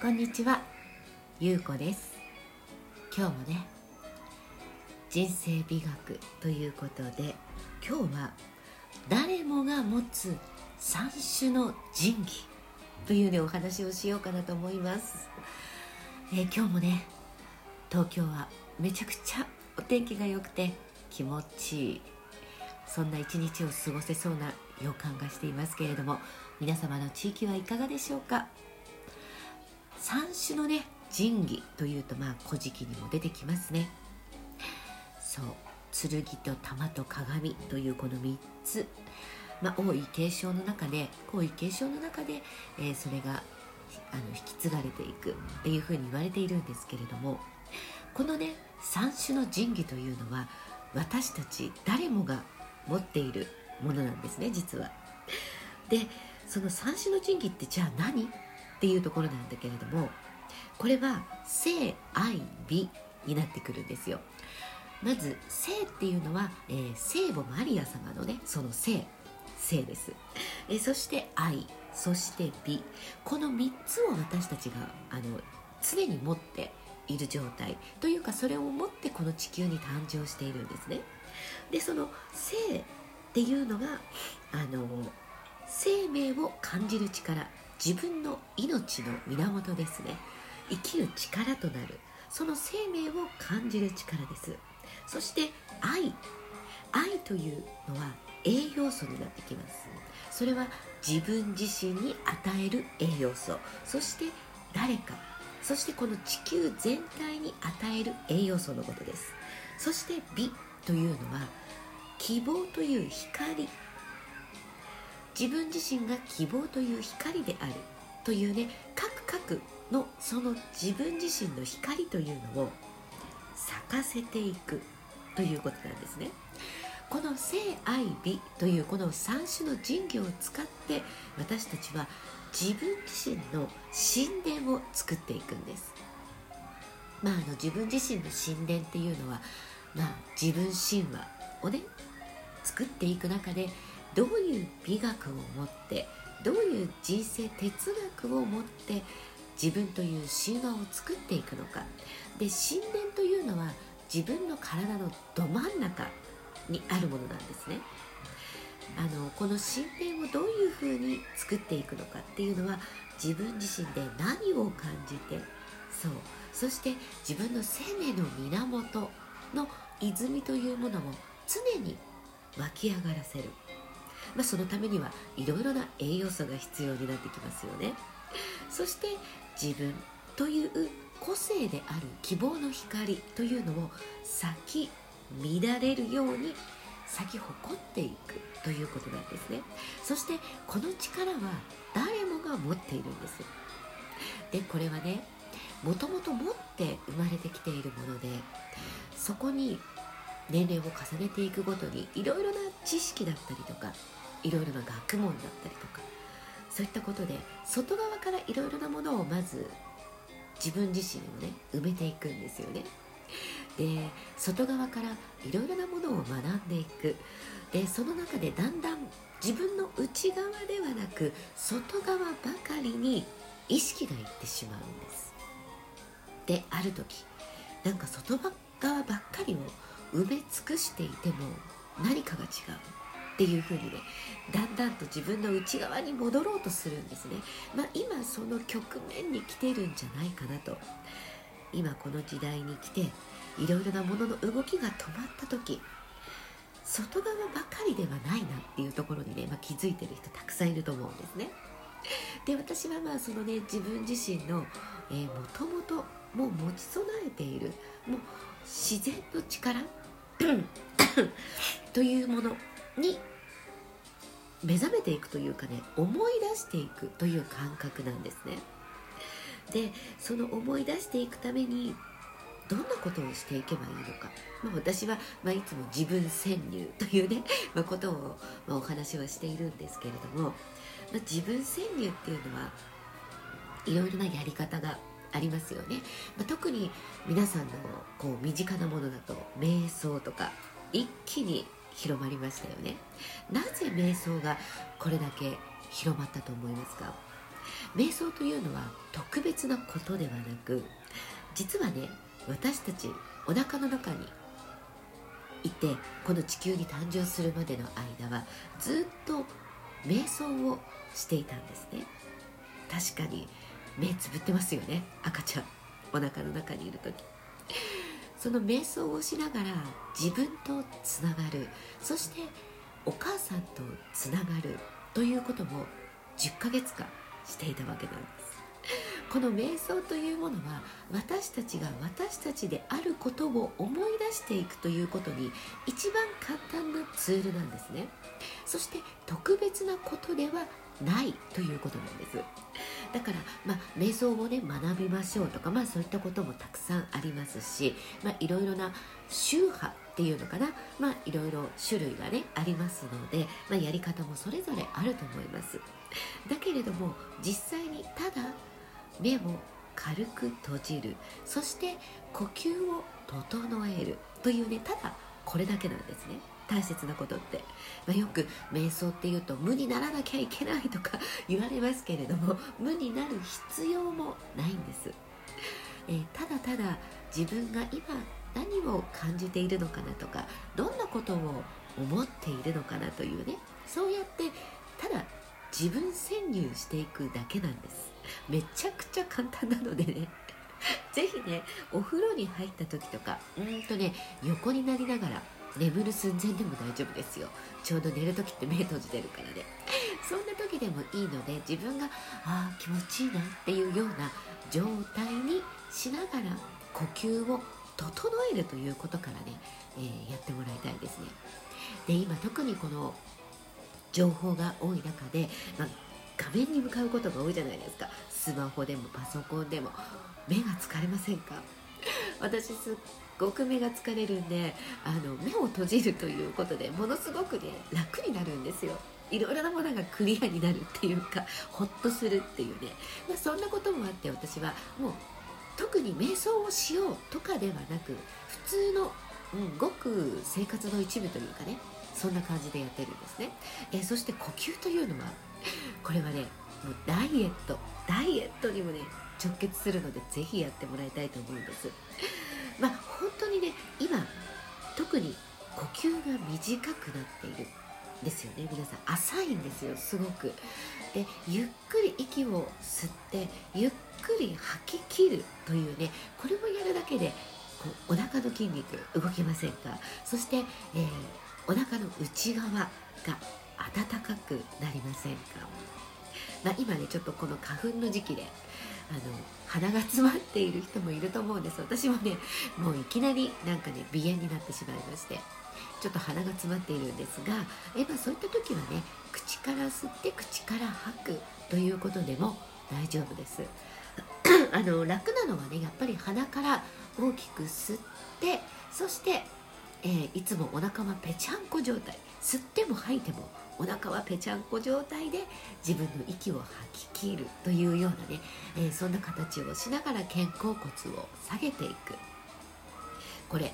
こんにちは、ゆうこです。今日もね人生美学ということで今日は誰もが持つ三種の神器というねお話をしようかなと思います、えー今日もね東京はめちゃくちゃお天気が良くて気持ちいい。そんな一日を過ごせそうな予感がしていますけれども皆様の地域はいかがでしょうか？三種のね神器というとまあ古事記にも出てきますねそう剣と玉と鏡というこの3つ、まあ、王位継承の中で皇位継承の中で、えーそれがあの引き継がれていくっていうふうに言われているんですけれどもこのね三種の神器というのは私たち誰もが持っているものなんですね実は。でその三種の神器ってじゃあ何っていうところなんだけれどもこれは性愛美になってくるんですよ。まず性っていうのは、えー聖母マリア様のねその性性です、えーそして愛そして美。この3つを私たちがあの常に持っている状態。というかそれを持ってこの地球に誕生しているんですね。でその性っていうのがあの生命を感じる力。自分の命の源ですね。生きる力となる。その生命を感じる力です。そして愛。愛というのは栄養素になってきます。それは自分自身に与える栄養素。そして誰か。そしてこの地球全体に与える栄養素のことです。そして美というのは希望という光。自分自身が希望という光であるというね各々のその自分自身の光というのを咲かせていくということなんですね。この性愛美というこの三種の神器を使って私たちは自分自身の神殿を作っていくんです。まああの自分自身の神殿っていうのはまあ自分神話をね作っていく中でどういう美学を持ってどういう人生哲学を持って自分という神話を作っていくのか。で神殿というのは自分の体のど真ん中にあるものなんですね。あのこの神殿をどういうふうに作っていくのかっていうのは自分自身で何を感じてそうそして自分の生命の源の泉というものを常に湧き上がらせる、まあ、そのためにはいろいろな栄養素が必要になってきますよね。そして自分という個性である希望の光というのを咲き乱れるように咲き誇っていくということなんですね。そしてこの力は誰もが持っているんです。でこれはねもともと持って生まれてきているものでそこに年齢を重ねていくごとにいろいろな知識だったりとかいろいろな学問だったりとかそういったことで外側からいろいろなものをまず自分自身をね埋めていくんですよね。で外側からいろいろなものを学んでいく。でその中でだんだん自分の内側ではなく外側ばかりに意識がいってしまうんです。である時なんか外側ばっかりを埋め尽くしていても何かが違う。っていう風にねだんだんと自分の内側に戻ろうとするんですね。まあ今その局面に来てるんじゃないかなと。今この時代に来ていろいろなものの動きが止まった時外側ばかりではないなっていうところにね、まあ、気づいてる人たくさんいると思うんですね。で私はまあそのね自分自身の、もともともう持ち備えているもう自然の力 というもの。に目覚めていくというかね思い出していくという感覚なんですね。でその思い出していくためにどんなことをしていけばいいのか、まあ、私は、まあ、いつも自分潜入というね、まあ、ことを、ま、お話はしているんですけれども、ま、自分潜入っていうのはいろいろなやり方がありますよね、ま、特に皆さんのこう身近なものだと瞑想とか一気に広まりましたよね。なぜ瞑想がこれだけ広まったと思いますか？瞑想というのは特別なことではなく実はね私たちお腹の中にいてこの地球に誕生するまでの間はずっと瞑想をしていたんですね。確かに目つぶってますよね赤ちゃん。お腹の中にいる時。その瞑想をしながら自分とつながる。そしてお母さんとつながる。ということも10ヶ月間していたわけなんです。この瞑想というものは私たちが私たちであることを思い出していくということに一番簡単なツールなんですね。そして特別なことではないということなんです。だから、まあ、瞑想をね学びましょうとか、まあ、そういったこともたくさんありますし、まあ、いろいろな宗派っていうのかな、まあ、いろいろ種類がねありますので、まあ、やり方もそれぞれあると思います。だけれども実際にただ目を軽く閉じるそして呼吸を整えるというねただこれだけなんですね。大切なことって、まあ、よく瞑想っていうと無にならなきゃいけないとか 言われますけれども無になる必要もないんです、えー、ただただ自分が今何を感じているのかなとかどんなことを思っているのかなというねそうやってただ自分潜入していくだけなんです。めちゃくちゃ簡単なのでね。ぜひねお風呂に入った時とかうんとね横になりながら眠る寸前でも大丈夫ですよ。ちょうど寝る時って目閉じてるからね。そんな時でもいいので自分がああ気持ちいいなっていうような状態にしながら呼吸を整えるということからね、えー、やってもらいたいですね。で今特にこの情報が多い中で、まあ、画面に向かうことが多いじゃないですか。スマホでもパソコンでも。目が疲れませんか？私すっごく目が疲れるんであの目を閉じるということでものすごくね楽になるんですよ。いろいろなものがクリアになるっていうかほっとするっていうね、まあ、そんなこともあって私はもう特に瞑想をしようとかではなく普通の、うん、ごく生活の一部というかねそんな感じでやってるんですね、えそして呼吸というのはこれはねもうダイエット。ダイエットにもね直結するのでぜひやってもらいたいと思うんです。まあ本当にね今特に呼吸が短くなっているんですよね。皆さん浅いんですよすごく。でゆっくり息を吸ってゆっくり吐き切るというねこれをやるだけでこうお腹の筋肉動きませんか。そして、えー、お腹の内側が暖かくなりませんか、まあ、今ねちょっとこの花粉の時期であの鼻が詰まっている人もいると思うんです。私もねもういきなりなんかね鼻炎になってしまいましてちょっと鼻が詰まっているんですがやっぱそういった時はね口から吸って口から吐くということでも大丈夫です。あの楽なのはねやっぱり鼻から大きく吸ってそして、えー、いつもお腹はぺちゃんこ状態。吸っても吐いてもお腹はぺちゃんこ状態で自分の息を吐き切るというようなね、えー、そんな形をしながら肩甲骨を下げていく。これ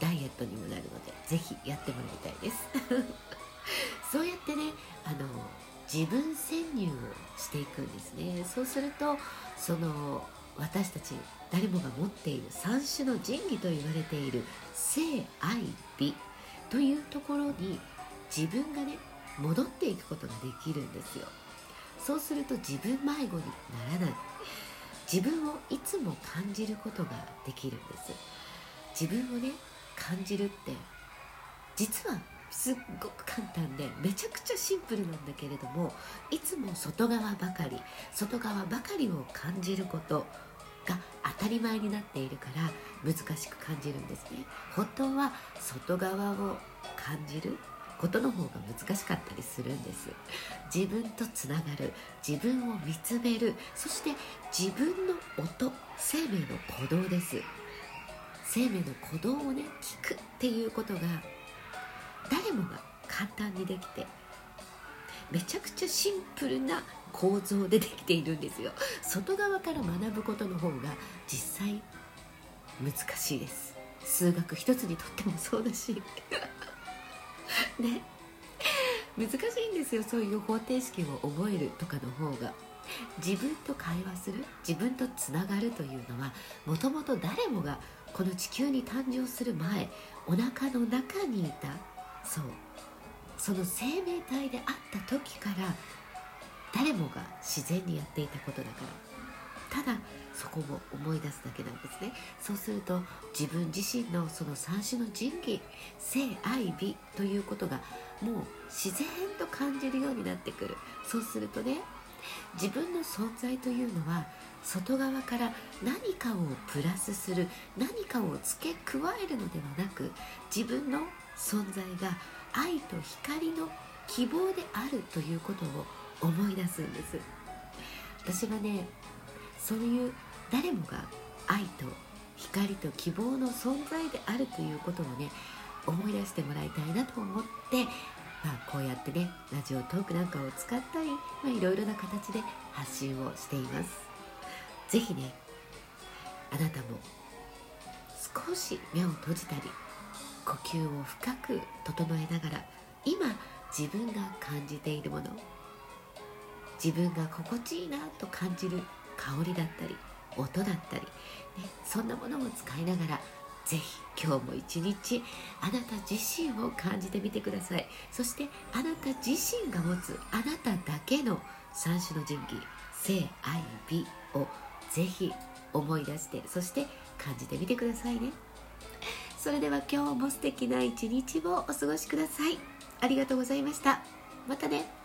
ダイエットにもなるのでぜひやってもらいたいです。そうやってねあの自分潜入をしていくんですね。そうするとその私たち誰もが持っている三種の神器と言われている性愛美というところに自分がね戻っていくことができるんですよ。そうすると自分迷子にならない。自分をいつも感じることができるんです。自分をね感じるって実はすっごく簡単でめちゃくちゃシンプルなんだけれどもいつも外側ばかり外側ばかりを感じることが当たり前になっているから難しく感じるんですね。本当は外側を感じることの方が難しかったりするんです。自分とつながる自分を見つめるそして自分の音生命の鼓動です。生命の鼓動をね聞くっていうことが誰もが簡単にできてめちゃくちゃシンプルな構造でできているんですよ。外側から学ぶことの方が実際難しいです。数学一つにとってもそうだし。ね。難しいんですよ。そういう方程式を覚えるとかの方が。自分と会話する自分とつながるというのはもともと誰もがこの地球に誕生する前お腹の中にいたそう。その生命体であった時から誰もが自然にやっていたことだから。ただそこも思い出すだけなんですね。そうすると自分自身のその三種の神器性愛美ということがもう自然と感じるようになってくる。そうするとね自分の存在というのは外側から何かをプラスする何かを付け加えるのではなく自分の存在が愛と光の希望であるということを思い出すんです。私はねそういう誰もが愛と光と希望の存在であるということをね思い出してもらいたいなと思って、まあ、こうやってねラジオトークなんかを使ったり、まあ、いろいろな形で発信をしています。是非ねあなたも少し目を閉じたり呼吸を深く整えながら今自分が感じているもの自分が心地いいなと感じる香りだったり音だったり、ね、そんなものも使いながらぜひ今日も一日あなた自身を感じてみてください。そしてあなた自身が持つあなただけの三種の神器性愛美をぜひ思い出してそして感じてみてくださいね。それでは今日も素敵な一日をお過ごしください。ありがとうございました。またね。